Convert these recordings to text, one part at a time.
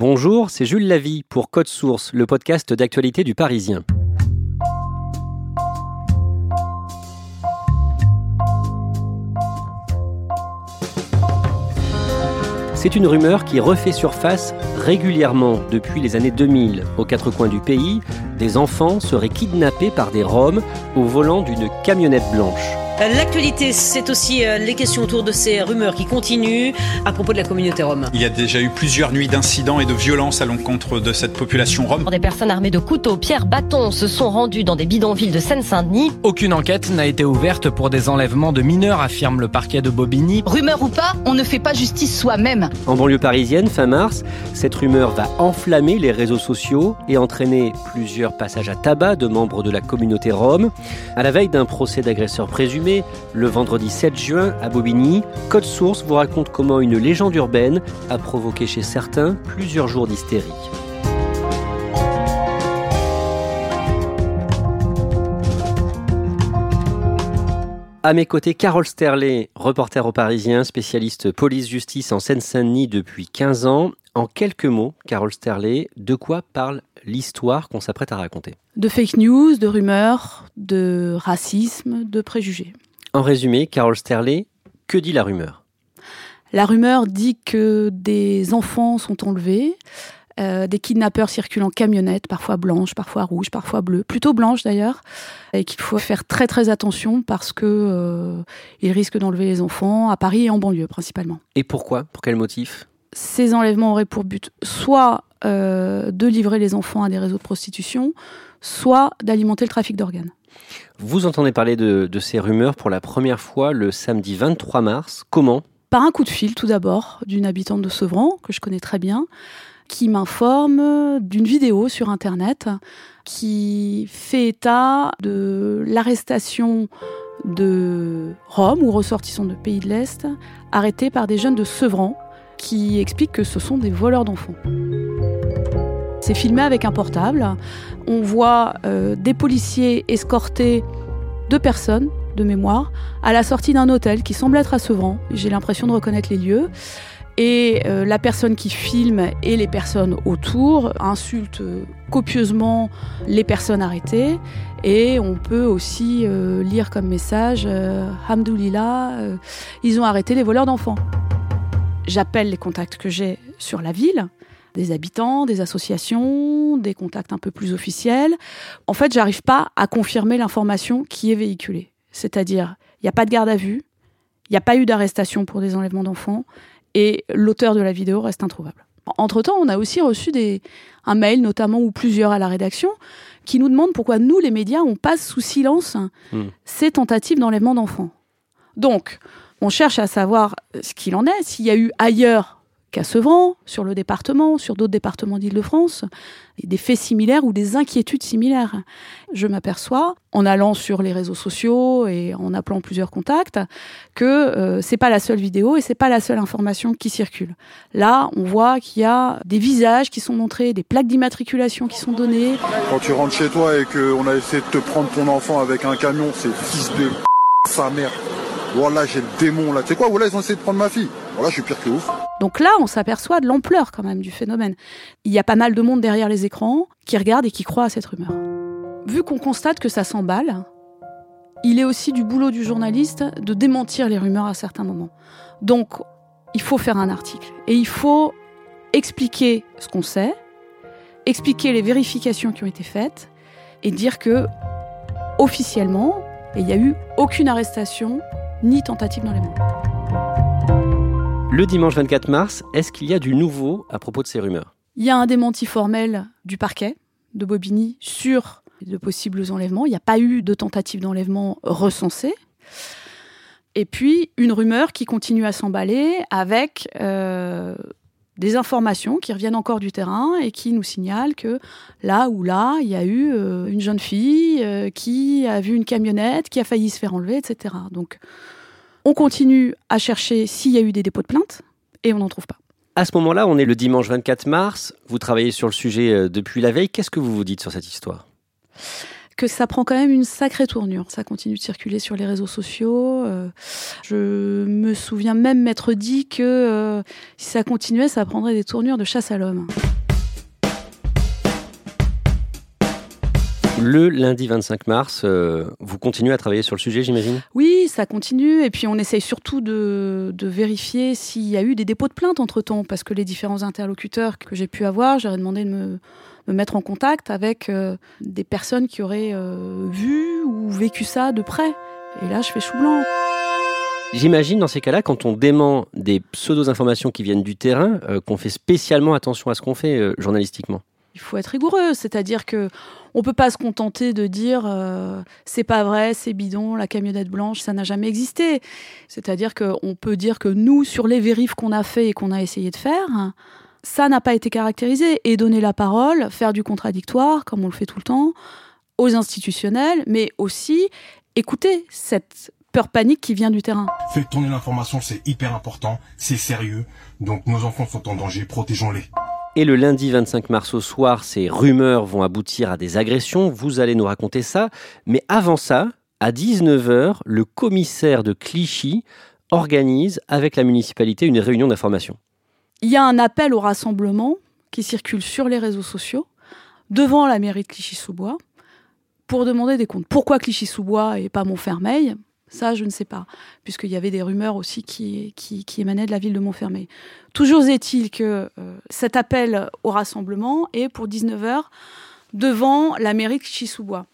Bonjour, c'est Jules Lavie pour Code Source, le podcast d'actualité du Parisien. C'est une rumeur qui refait surface régulièrement depuis les années 2000. Aux quatre coins du pays, des enfants seraient kidnappés par des Roms au volant d'une camionnette blanche. L'actualité, c'est aussi euh, les questions autour de ces rumeurs qui continuent à propos de la communauté rome. Il y a déjà eu plusieurs nuits d'incidents et de violences à l'encontre de cette population rome. Des personnes armées de couteaux, pierres, bâtons se sont rendues dans des bidonvilles de Seine-Saint-Denis. Aucune enquête n'a été ouverte pour des enlèvements de mineurs, affirme le parquet de Bobigny. Rumeur ou pas, on ne fait pas justice soi-même. En banlieue parisienne, fin mars, cette rumeur va enflammer les réseaux sociaux et entraîner plusieurs passages à tabac de membres de la communauté rome. À la veille d'un procès d'agresseur présumé, le vendredi 7 juin à Bobigny, Code Source vous raconte comment une légende urbaine a provoqué chez certains plusieurs jours d'hystérie. À mes côtés, Carole Sterlet, reporter au Parisien, spécialiste police-justice en Seine-Saint-Denis depuis 15 ans. En quelques mots, Carole Sterlet, de quoi parle l'histoire qu'on s'apprête à raconter? De fake news, de rumeurs, de racisme, de préjugés. En résumé, Carole Sterlet, que dit la rumeur? La rumeur dit que des enfants sont enlevés, euh, des kidnappeurs circulent en camionnette, parfois blanche, parfois rouge, parfois bleue, plutôt blanche d'ailleurs, et qu'il faut faire très très attention parce que euh, ils risquent d'enlever les enfants à Paris et en banlieue principalement. Et pourquoi? Pour quel motif? Ces enlèvements auraient pour but soit euh, de livrer les enfants à des réseaux de prostitution, soit d'alimenter le trafic d'organes. Vous entendez parler de, de, ces rumeurs pour la première fois le samedi 23 mars. Comment? Par un coup de fil tout d'abord d'une habitante de Sevran, que je connais très bien, qui m'informe d'une vidéo sur Internet qui fait état de l'arrestation de Roms ou ressortissants de pays de l'Est arrêtés par des jeunes de Sevran qui expliquent que ce sont des voleurs d'enfants. C'est filmé avec un portable. On voit euh, des policiers escorter deux personnes de mémoire à la sortie d'un hôtel qui semble être à Sevran. J'ai l'impression de reconnaître les lieux. Et euh, la personne qui filme et les personnes autour insultent copieusement les personnes arrêtées. Et on peut aussi euh, lire comme message euh, Hamdoulillah, euh, ils ont arrêté les voleurs d'enfants. J'appelle les contacts que j'ai sur la ville, des habitants, des associations, des contacts un peu plus officiels. En fait, j'arrive pas à confirmer l'information qui est véhiculée. C'est-à-dire, il n'y a pas de garde à vue, il n'y a pas eu d'arrestation pour des enlèvements d'enfants, et l'auteur de la vidéo reste introuvable. Entre-temps, on a aussi reçu des, un mail, notamment ou plusieurs à la rédaction, qui nous demandent pourquoi nous, les médias, on passe sous silence mmh. ces tentatives d'enlèvement d'enfants. Donc, on cherche à savoir ce qu'il en est, s'il y a eu ailleurs qu'à Sevran, sur le département, sur d'autres départements d'Île-de-France, des faits similaires ou des inquiétudes similaires. Je m'aperçois, en allant sur les réseaux sociaux et en appelant plusieurs contacts, que euh, c'est pas la seule vidéo et c'est pas la seule information qui circule. Là, on voit qu'il y a des visages qui sont montrés, des plaques d'immatriculation qui sont données. Quand tu rentres chez toi et qu'on a essayé de te prendre ton enfant avec un camion, c'est fils de sa mère. Voilà, j'ai le démon là. Tu sais quoi, voilà, ils ont essayé de prendre ma fille. Voilà, je suis pire que ouf. Donc là, on s'aperçoit de l'ampleur quand même du phénomène. Il y a pas mal de monde derrière les écrans qui regarde et qui croit à cette rumeur. Vu qu'on constate que ça s'emballe, il est aussi du boulot du journaliste de démentir les rumeurs à certains moments. Donc, il faut faire un article et il faut expliquer ce qu'on sait, expliquer les vérifications qui ont été faites et dire que officiellement, il n'y a eu aucune arrestation ni tentative d'enlèvement. Le dimanche 24 mars, est-ce qu'il y a du nouveau à propos de ces rumeurs? Il y a un démenti formel du parquet de Bobigny sur de possibles enlèvements. Il n'y a pas eu de tentative d'enlèvement recensée. Et puis une rumeur qui continue à s'emballer avec euh, des informations qui reviennent encore du terrain et qui nous signalent que là ou là, il y a eu euh, une jeune fille euh, qui a vu une camionnette, qui a failli se faire enlever, etc. Donc on continue à chercher s'il y a eu des dépôts de plainte et on n'en trouve pas. À ce moment-là, on est le dimanche 24 mars, vous travaillez sur le sujet euh, depuis la veille, qu'est-ce que vous vous dites sur cette histoire? Que ça prend quand même une sacrée tournure. Ça continue de circuler sur les réseaux sociaux. Euh, je me souviens même m'être dit que euh, si ça continuait, ça prendrait des tournures de chasse à l'homme. Le lundi 25 mars, euh, vous continuez à travailler sur le sujet, j'imagine? Oui, ça continue. Et puis on essaye surtout de, de vérifier s'il y a eu des dépôts de plainte entre-temps. Parce que les différents interlocuteurs que j'ai pu avoir, j'aurais demandé de me, me, mettre en contact avec euh, des personnes qui auraient euh, vu ou vécu ça de près. Et là, je fais chou blanc. J'imagine dans ces cas-là, quand on dément des pseudo-informations qui viennent du terrain, euh, qu'on fait spécialement attention à ce qu'on fait euh, journalistiquement. Il faut être rigoureux, c'est-à-dire que on peut pas se contenter de dire euh, c'est pas vrai, c'est bidon, la camionnette blanche, ça n'a jamais existé. C'est-à-dire qu'on peut dire que nous, sur les vérifs qu'on a fait et qu'on a essayé de faire, ça n'a pas été caractérisé et donner la parole, faire du contradictoire, comme on le fait tout le temps, aux institutionnels, mais aussi écouter cette peur panique qui vient du terrain. Faites tourner l'information, c'est hyper important, c'est sérieux. Donc nos enfants sont en danger, protégeons-les. Et le lundi 25 mars au soir, ces rumeurs vont aboutir à des agressions. Vous allez nous raconter ça. Mais avant ça, à 19h, le commissaire de Clichy organise avec la municipalité une réunion d'information. Il y a un appel au rassemblement qui circule sur les réseaux sociaux devant la mairie de Clichy-sous-Bois pour demander des comptes. Pourquoi Clichy-sous-Bois et pas Montfermeil? Ça, je ne sais pas, puisqu'il y avait des rumeurs aussi qui, émanaient de la ville de Montfermeil. Toujours est-il que euh, cet appel au rassemblement est pour 19h devant la mairie de Clichy-sous-Bois.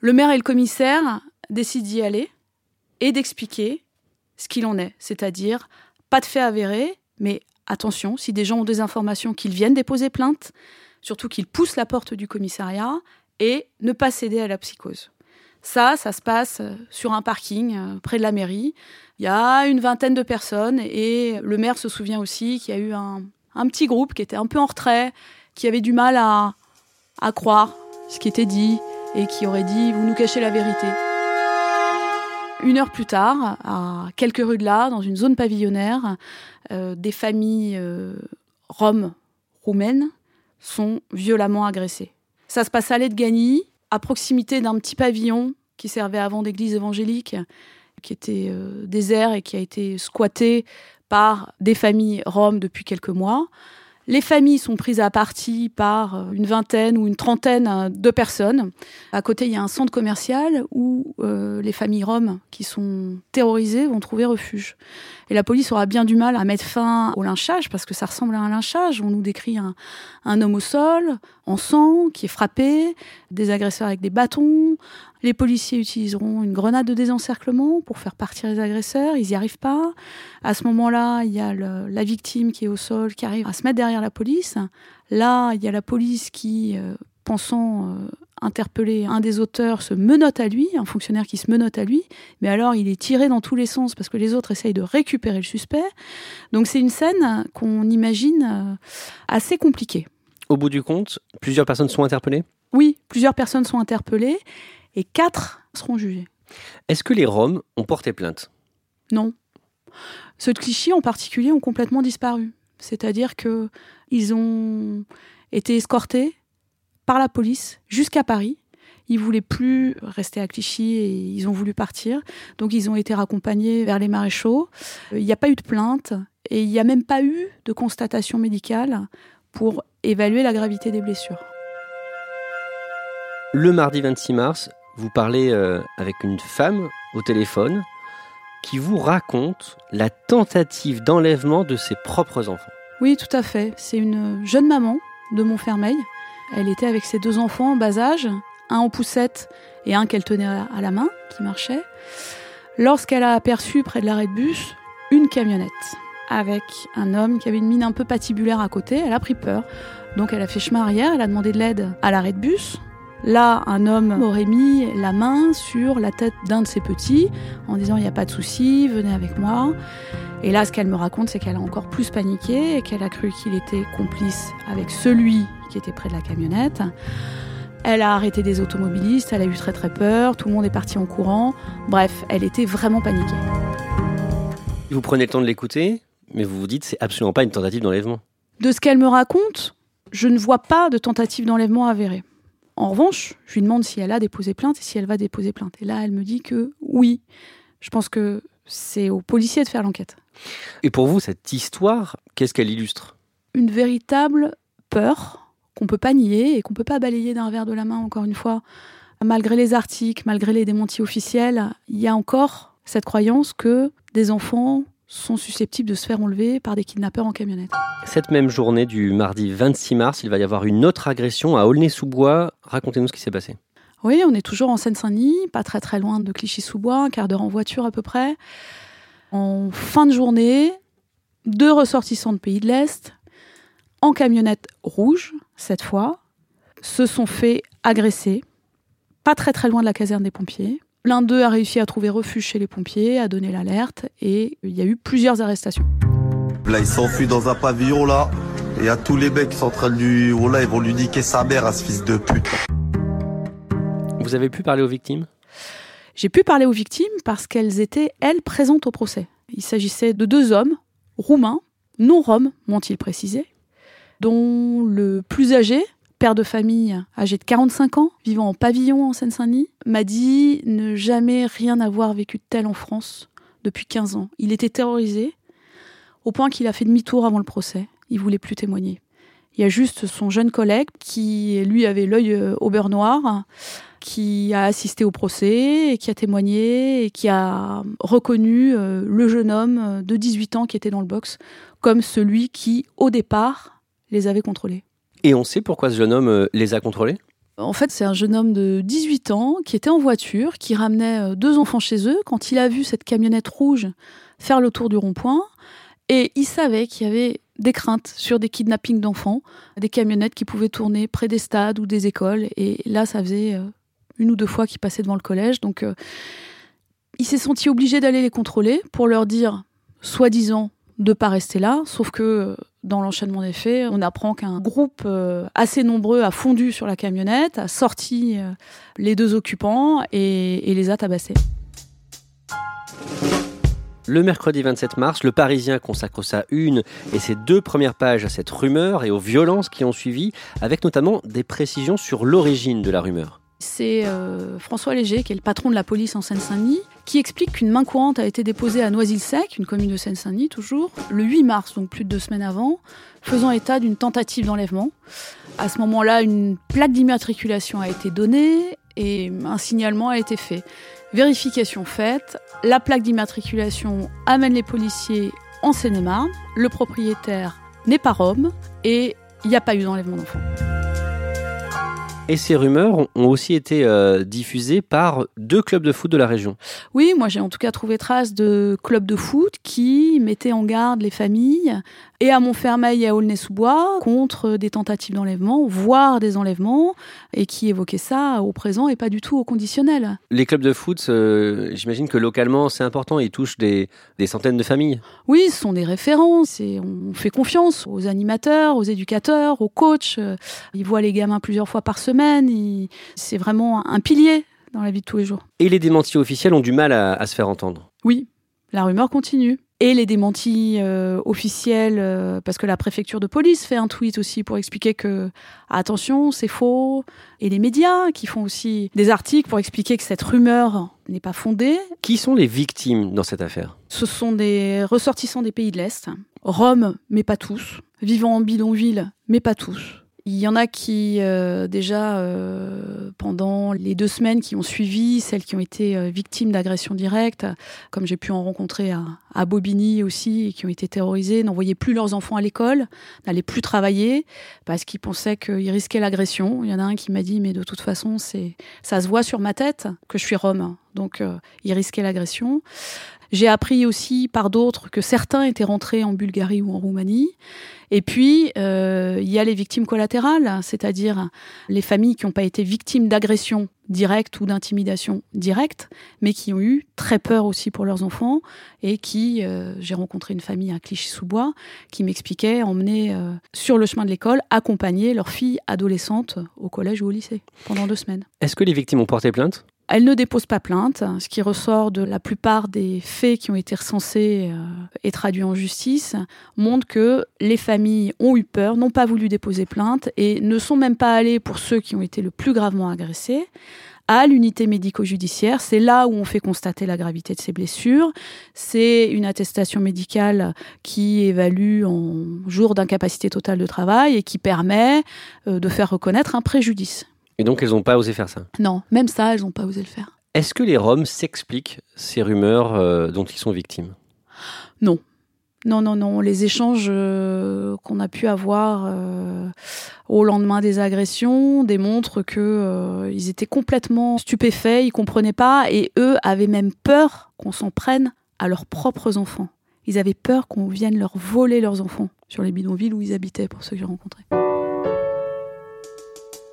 Le maire et le commissaire décident d'y aller et d'expliquer ce qu'il en est, c'est-à-dire pas de fait avéré, mais attention, si des gens ont des informations, qu'ils viennent déposer plainte, surtout qu'ils poussent la porte du commissariat et ne pas céder à la psychose. Ça, ça se passe sur un parking euh, près de la mairie. Il y a une vingtaine de personnes et le maire se souvient aussi qu'il y a eu un, petit groupe qui était un peu en retrait, qui avait du mal à croire ce qui était dit et qui aurait dit vous nous cachez la vérité. Une heure plus tard, à quelques rues de là, dans une zone pavillonnaire, euh, des familles euh, roms roumaines sont violemment agressées. Ça se passe à l'aide Gagny, à proximité d'un petit pavillon qui servait avant d'église évangélique, qui était euh, désert et qui a été squatté par des familles roms depuis quelques mois. Les familles sont prises à partie par une vingtaine ou une trentaine de personnes. À côté, il y a un centre commercial où euh, les familles roms qui sont terrorisées vont trouver refuge. Et la police aura bien du mal à mettre fin au lynchage parce que ça ressemble à un lynchage. On nous décrit un, un homme au sol, en sang, qui est frappé, des agresseurs avec des bâtons. Les policiers utiliseront une grenade de désencerclement pour faire partir les agresseurs. Ils n'y arrivent pas. À ce moment-là, il y a le, la victime qui est au sol, qui arrive à se mettre derrière la police. Là, il y a la police qui, euh, pensant euh, interpeller un des auteurs, se menotte à lui, un fonctionnaire qui se menotte à lui. Mais alors, il est tiré dans tous les sens parce que les autres essayent de récupérer le suspect. Donc, c'est une scène qu'on imagine euh, assez compliquée. Au bout du compte, plusieurs personnes sont interpellées? Oui, plusieurs personnes sont interpellées et quatre seront jugés. Est-ce que les Roms ont porté plainte? Non. Ceux de Clichy en particulier ont complètement disparu. C'est-à-dire que ils ont été escortés par la police jusqu'à Paris. Ils voulaient plus rester à Clichy et ils ont voulu partir. Donc ils ont été raccompagnés vers les maréchaux. Il n'y a pas eu de plainte et il n'y a même pas eu de constatation médicale pour évaluer la gravité des blessures. Le mardi 26 mars, vous parlez euh, avec une femme au téléphone qui vous raconte la tentative d'enlèvement de ses propres enfants. Oui, tout à fait. C'est une jeune maman de Montfermeil. Elle était avec ses deux enfants en bas âge, un en poussette et un qu'elle tenait à la main, qui marchait, lorsqu'elle a aperçu près de l'arrêt de bus une camionnette avec un homme qui avait une mine un peu patibulaire à côté. Elle a pris peur. Donc elle a fait chemin arrière, elle a demandé de l'aide à l'arrêt de bus. Là, un homme aurait mis la main sur la tête d'un de ses petits en disant il n'y a pas de souci, venez avec moi. Et là, ce qu'elle me raconte, c'est qu'elle a encore plus paniqué et qu'elle a cru qu'il était complice avec celui qui était près de la camionnette. Elle a arrêté des automobilistes, elle a eu très très peur, tout le monde est parti en courant. Bref, elle était vraiment paniquée. Vous prenez le temps de l'écouter, mais vous vous dites c'est absolument pas une tentative d'enlèvement. De ce qu'elle me raconte, je ne vois pas de tentative d'enlèvement avérée. En revanche, je lui demande si elle a déposé plainte et si elle va déposer plainte. Et là, elle me dit que oui. Je pense que c'est aux policiers de faire l'enquête. Et pour vous, cette histoire, qu'est-ce qu'elle illustre? Une véritable peur qu'on peut pas nier et qu'on peut pas balayer d'un verre de la main, encore une fois. Malgré les articles, malgré les démentis officiels, il y a encore cette croyance que des enfants sont susceptibles de se faire enlever par des kidnappeurs en camionnette. Cette même journée du mardi 26 mars, il va y avoir une autre agression à Aulnay-sous-Bois. Racontez-nous ce qui s'est passé. Oui, on est toujours en Seine-Saint-Denis, pas très très loin de Clichy-sous-Bois, un quart d'heure en voiture à peu près. En fin de journée, deux ressortissants de pays de l'Est, en camionnette rouge, cette fois, se sont fait agresser, pas très très loin de la caserne des pompiers. L'un d'eux a réussi à trouver refuge chez les pompiers, a donné l'alerte et il y a eu plusieurs arrestations. Là, il s'enfuit dans un pavillon là. Et il y a tous les mecs qui sont en train de lui. Oh là, ils vont lui niquer sa mère à ce fils de pute. Vous avez pu parler aux victimes? J'ai pu parler aux victimes parce qu'elles étaient, elles, présentes au procès. Il s'agissait de deux hommes, roumains, non roms, m'ont-ils précisé, dont le plus âgé, père de famille âgé de 45 ans, vivant en pavillon en Seine-Saint-Denis, m'a dit ne jamais rien avoir vécu de tel en France depuis 15 ans. Il était terrorisé au point qu'il a fait demi-tour avant le procès. Il voulait plus témoigner. Il y a juste son jeune collègue qui, lui, avait l'œil euh, au beurre noir, qui a assisté au procès et qui a témoigné et qui a reconnu euh, le jeune homme de 18 ans qui était dans le box comme celui qui, au départ, les avait contrôlés. Et on sait pourquoi ce jeune homme euh, les a contrôlés? En fait, c'est un jeune homme de 18 ans qui était en voiture, qui ramenait deux enfants chez eux. Quand il a vu cette camionnette rouge faire le tour du rond-point, et il savait qu'il y avait des craintes sur des kidnappings d'enfants, des camionnettes qui pouvaient tourner près des stades ou des écoles. Et là, ça faisait euh, une ou deux fois qu'il passait devant le collège. Donc, euh, il s'est senti obligé d'aller les contrôler pour leur dire, soi-disant, de pas rester là. Sauf que euh, dans l'enchaînement des faits, on apprend qu'un groupe assez nombreux a fondu sur la camionnette, a sorti les deux occupants et, et les a tabassés. Le mercredi 27 mars, le Parisien consacre sa une et ses deux premières pages à cette rumeur et aux violences qui ont suivi, avec notamment des précisions sur l'origine de la rumeur. C'est euh, François Léger, qui est le patron de la police en Seine-Saint-Denis, qui explique qu'une main courante a été déposée à Noisy-le-Sec, une commune de Seine-Saint-Denis toujours, le 8 mars, donc plus de deux semaines avant, faisant état d'une tentative d'enlèvement. À ce moment-là, une plaque d'immatriculation a été donnée et un signalement a été fait. Vérification faite, la plaque d'immatriculation amène les policiers en Seine-et-Marne, le propriétaire n'est pas Rome et il n'y a pas eu d'enlèvement d'enfants. Et ces rumeurs ont aussi été euh, diffusées par deux clubs de foot de la région. Oui, moi j'ai en tout cas trouvé trace de clubs de foot qui mettaient en garde les familles et à Montfermeil et à Aulnay-sous-Bois contre des tentatives d'enlèvement, voire des enlèvements, et qui évoquaient ça au présent et pas du tout au conditionnel. Les clubs de foot, euh, j'imagine que localement c'est important, ils touchent des, des, centaines de familles. Oui, ce sont des références et on fait confiance aux animateurs, aux éducateurs, aux coachs. Ils voient les gamins plusieurs fois par semaine, c'est vraiment un pilier dans la vie de tous les jours. Et les démentis officiels ont du mal à, à se faire entendre. Oui, la rumeur continue et les démentis euh, officiels, euh, parce que la préfecture de police fait un tweet aussi pour expliquer que attention, c'est faux, et les médias qui font aussi des articles pour expliquer que cette rumeur n'est pas fondée. Qui sont les victimes dans cette affaire? Ce sont des ressortissants des pays de l'Est, Rome, mais pas tous, vivant en bidonville, mais pas tous. Il y en a qui, euh, déjà, euh, pendant les deux semaines qui ont suivi, celles qui ont été euh, victimes d'agressions directes, comme j'ai pu en rencontrer à, à, Bobigny aussi, et qui ont été terrorisées, n'envoyaient plus leurs enfants à l'école, n'allaient plus travailler, parce qu'ils pensaient qu'ils risquaient l'agression. Il y en a un qui m'a dit, mais de toute façon, c'est, ça se voit sur ma tête que je suis rome. Donc, euh, il risquait l'agression. J'ai appris aussi par d'autres que certains étaient rentrés en Bulgarie ou en Roumanie. Et puis, euh, il y a les victimes collatérales, c'est-à-dire les familles qui n'ont pas été victimes d'agressions directes ou d'intimidation directe, mais qui ont eu très peur aussi pour leurs enfants et qui, euh, j'ai rencontré une famille à Clichy-sous-Bois qui m'expliquait emmener euh, sur le chemin de l'école, accompagner leur fille adolescente au collège ou au lycée pendant deux semaines. Est-ce que les victimes ont porté plainte? Elle ne dépose pas plainte, ce qui ressort de la plupart des faits qui ont été recensés euh, et traduits en justice montre que les familles ont eu peur, n'ont pas voulu déposer plainte et ne sont même pas allées pour ceux qui ont été le plus gravement agressés à l'unité médico-judiciaire. C'est là où on fait constater la gravité de ces blessures. C'est une attestation médicale qui évalue en jours d'incapacité totale de travail et qui permet euh, de faire reconnaître un préjudice. Et donc, elles n'ont pas osé faire ça Non, même ça, elles n'ont pas osé le faire. Est-ce que les Roms s'expliquent ces rumeurs euh, dont ils sont victimes? Non. Non, non, non. Les échanges euh, qu'on a pu avoir euh, au lendemain des agressions démontrent que ils étaient complètement stupéfaits, ils comprenaient pas, et eux avaient même peur qu'on s'en prenne à leurs propres enfants. Ils avaient peur qu'on vienne leur voler leurs enfants sur les bidonvilles où ils habitaient, pour ceux que j'ai rencontrés.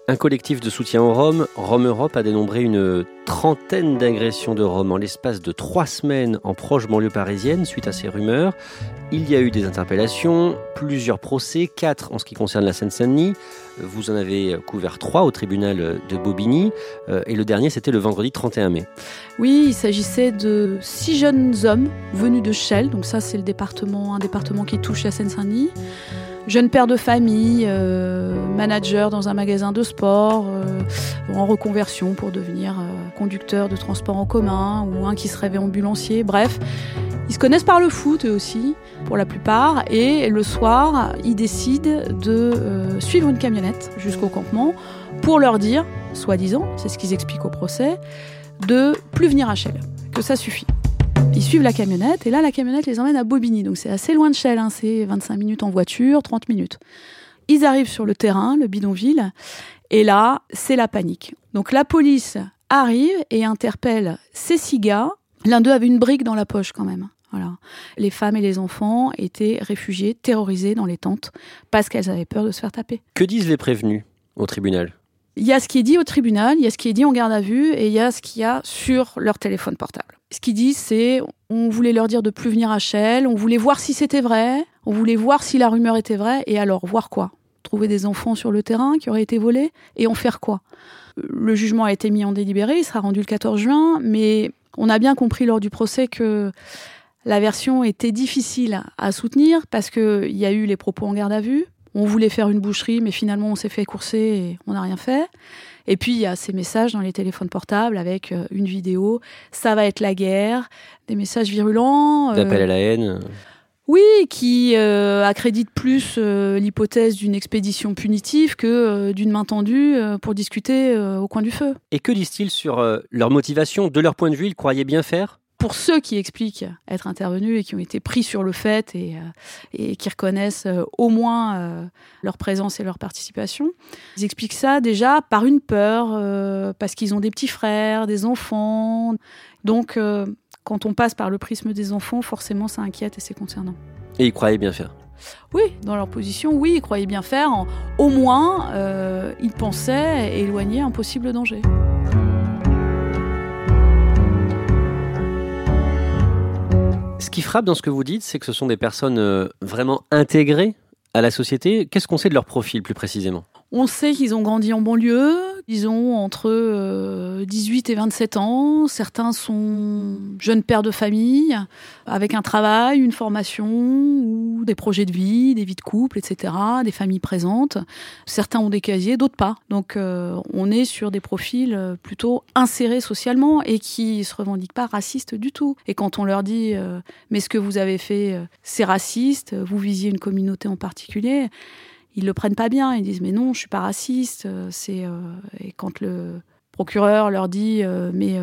Un collectif de soutien aux Roms, Rome Europe, a dénombré une trentaine d'agressions de Roms en l'espace de trois semaines en proche banlieue parisienne suite à ces rumeurs. Il y a eu des interpellations, plusieurs procès, quatre en ce qui concerne la Seine-Saint-Denis. Vous en avez couvert trois au tribunal de Bobigny euh, et le dernier c'était le vendredi 31 mai. Oui, il s'agissait de six jeunes hommes venus de Chelles, donc ça c'est le département, un département qui touche la Seine-Saint-Denis jeune père de famille, euh, manager dans un magasin de sport, euh, en reconversion pour devenir euh, conducteur de transport en commun, ou un qui se rêvait ambulancier, bref. Ils se connaissent par le foot eux aussi, pour la plupart, et le soir, ils décident de suivre une camionnette jusqu'au campement pour leur dire, soi-disant, c'est ce qu'ils expliquent au procès, de plus venir à Chelles, que ça suffit. Ils suivent la camionnette et là, la camionnette les emmène à Bobigny. Donc c'est assez loin de Chelles, hein. c'est 25 minutes en voiture, 30 minutes. Ils arrivent sur le terrain, le bidonville, et là, c'est la panique. Donc la police arrive et interpelle ces six gars. L'un d'eux avait une brique dans la poche quand même. Voilà. Les femmes et les enfants étaient réfugiés, terrorisés dans les tentes parce qu'elles avaient peur de se faire taper. Que disent les prévenus au tribunal? Il y a ce qui est dit au tribunal, il y a ce qui est dit en garde à vue et il y a ce qu'il y a sur leur téléphone portable ce qu'ils disent, c'est on voulait leur dire de plus venir à Shell, on voulait voir si c'était vrai, on voulait voir si la rumeur était vraie, et alors voir quoi? Trouver des enfants sur le terrain qui auraient été volés, et en faire quoi? Le jugement a été mis en délibéré, il sera rendu le 14 juin, mais on a bien compris lors du procès que la version était difficile à soutenir parce qu'il y a eu les propos en garde à vue. On voulait faire une boucherie, mais finalement on s'est fait courser et on n'a rien fait. Et puis il y a ces messages dans les téléphones portables avec euh, une vidéo, ça va être la guerre, des messages virulents. Euh, D'appel à la haine. Oui, qui euh, accrédite plus l'hypothèse d'une expédition punitive que d'une main tendue pour discuter au coin du feu. Et que disent-ils sur leur motivation? De leur point de vue, ils croyaient bien faire? Pour ceux qui expliquent être intervenus et qui ont été pris sur le fait et, euh, qui reconnaissent euh, au moins euh, leur présence et leur participation, ils expliquent ça déjà par une peur, parce qu'ils ont des petits frères, des enfants. Donc, quand on passe par le prisme des enfants, forcément, ça inquiète et c'est concernant. Et ils croyaient bien faire oui, dans leur position, oui, ils croyaient bien faire. au moins, ils pensaient éloigner un possible danger. Ce qui frappe dans ce que vous dites, c'est que ce sont des personnes euh, vraiment intégrées à la société. Qu'est-ce qu'on sait de leur profil plus précisément? On sait qu'ils ont grandi en banlieue, ils ont entre 18 euh, et 27 ans. Certains sont jeunes pères de famille, avec un travail, une formation, ou des projets de vie, des vies de couple, etc., des familles présentes. Certains ont des casiers, d'autres pas. Donc euh, on est sur des profils euh, plutôt insérés socialement et qui se revendiquent pas racistes du tout. Et quand on leur dit mais ce que vous avez fait, c'est raciste, vous visiez une communauté en particulier, ils le prennent pas bien. Ils disent mais non, je suis pas raciste. Euh, euh, et quand le procureur leur dit euh, mais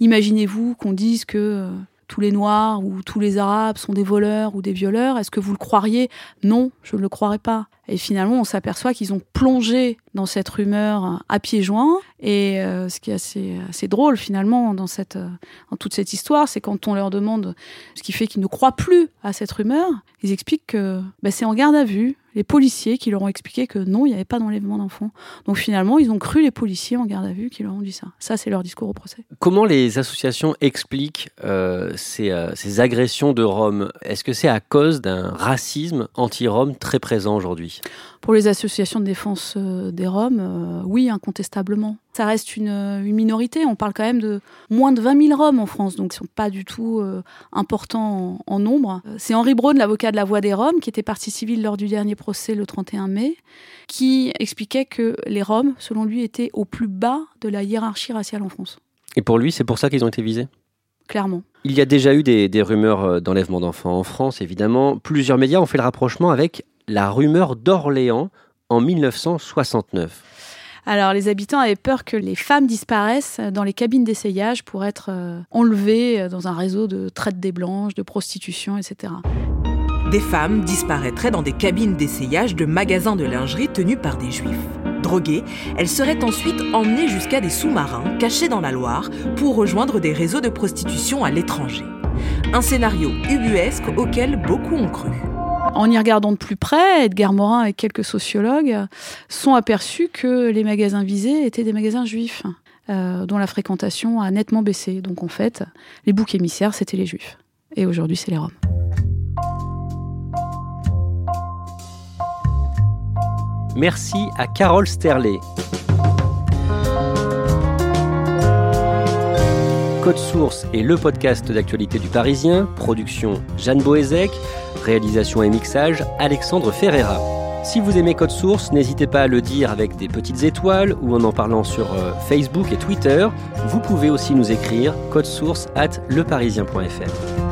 imaginez-vous qu'on dise que tous les Noirs ou tous les Arabes sont des voleurs ou des violeurs. Est-ce que vous le croiriez? Non, je ne le croirais pas. Et finalement, on s'aperçoit qu'ils ont plongé dans cette rumeur à pieds joints. Et euh, ce qui est assez, drôle finalement euh, dans toute cette histoire, c'est quand on leur demande ce qui fait qu'ils ne croient plus à cette rumeur, ils expliquent que bah, c'est en garde à vue, les policiers qui leur ont expliqué que non, il n'y avait pas d'enlèvement d'enfants. Donc finalement, ils ont cru les policiers en garde à vue qui leur ont dit ça. Ça, c'est leur discours au procès. Comment les associations expliquent euh, ces, ces, agressions de Roms Est-ce que c'est à cause d'un racisme anti-Rom très présent aujourd'hui? Pour les associations de défense euh, des Roms, euh, oui, incontestablement. Ça reste une, une, minorité. On parle quand même de moins de 20 000 Roms en France, donc ils sont pas du tout euh, importants en, en nombre. C'est Henri Braun, l'avocat de la Voix des Roms, qui était partie civile lors du dernier procès le 31 mai, qui expliquait que les Roms, selon lui, étaient au plus bas de la hiérarchie raciale en France. Et pour lui, c'est pour ça qu'ils ont été visés? Clairement. Il y a déjà eu des, des rumeurs d'enlèvement d'enfants en France, évidemment. Plusieurs médias ont fait le rapprochement avec la rumeur d'Orléans en 1969. Alors, les habitants avaient peur que les femmes disparaissent dans les cabines d'essayage pour être euh, enlevées dans un réseau de traite des blanches, de prostitution, etc. Des femmes disparaîtraient dans des cabines d'essayage de magasins de lingerie tenus par des juifs. Droguées, elles seraient ensuite emmenées jusqu'à des sous-marins cachés dans la Loire pour rejoindre des réseaux de prostitution à l'étranger. Un scénario ubuesque auquel beaucoup ont cru. En y regardant de plus près, Edgar Morin et quelques sociologues sont aperçus que les magasins visés étaient des magasins juifs, euh, dont la fréquentation a nettement baissé. Donc en fait, les boucs émissaires, c'était les juifs. Et aujourd'hui, c'est les Roms. Merci à Carole Sterlet. Code Source est le podcast d'actualité du Parisien, production Jeanne Boézek, réalisation et mixage Alexandre Ferreira. Si vous aimez Code Source, n'hésitez pas à le dire avec des petites étoiles ou en en parlant sur euh, Facebook et Twitter. Vous pouvez aussi nous écrire source at leparisien.fr.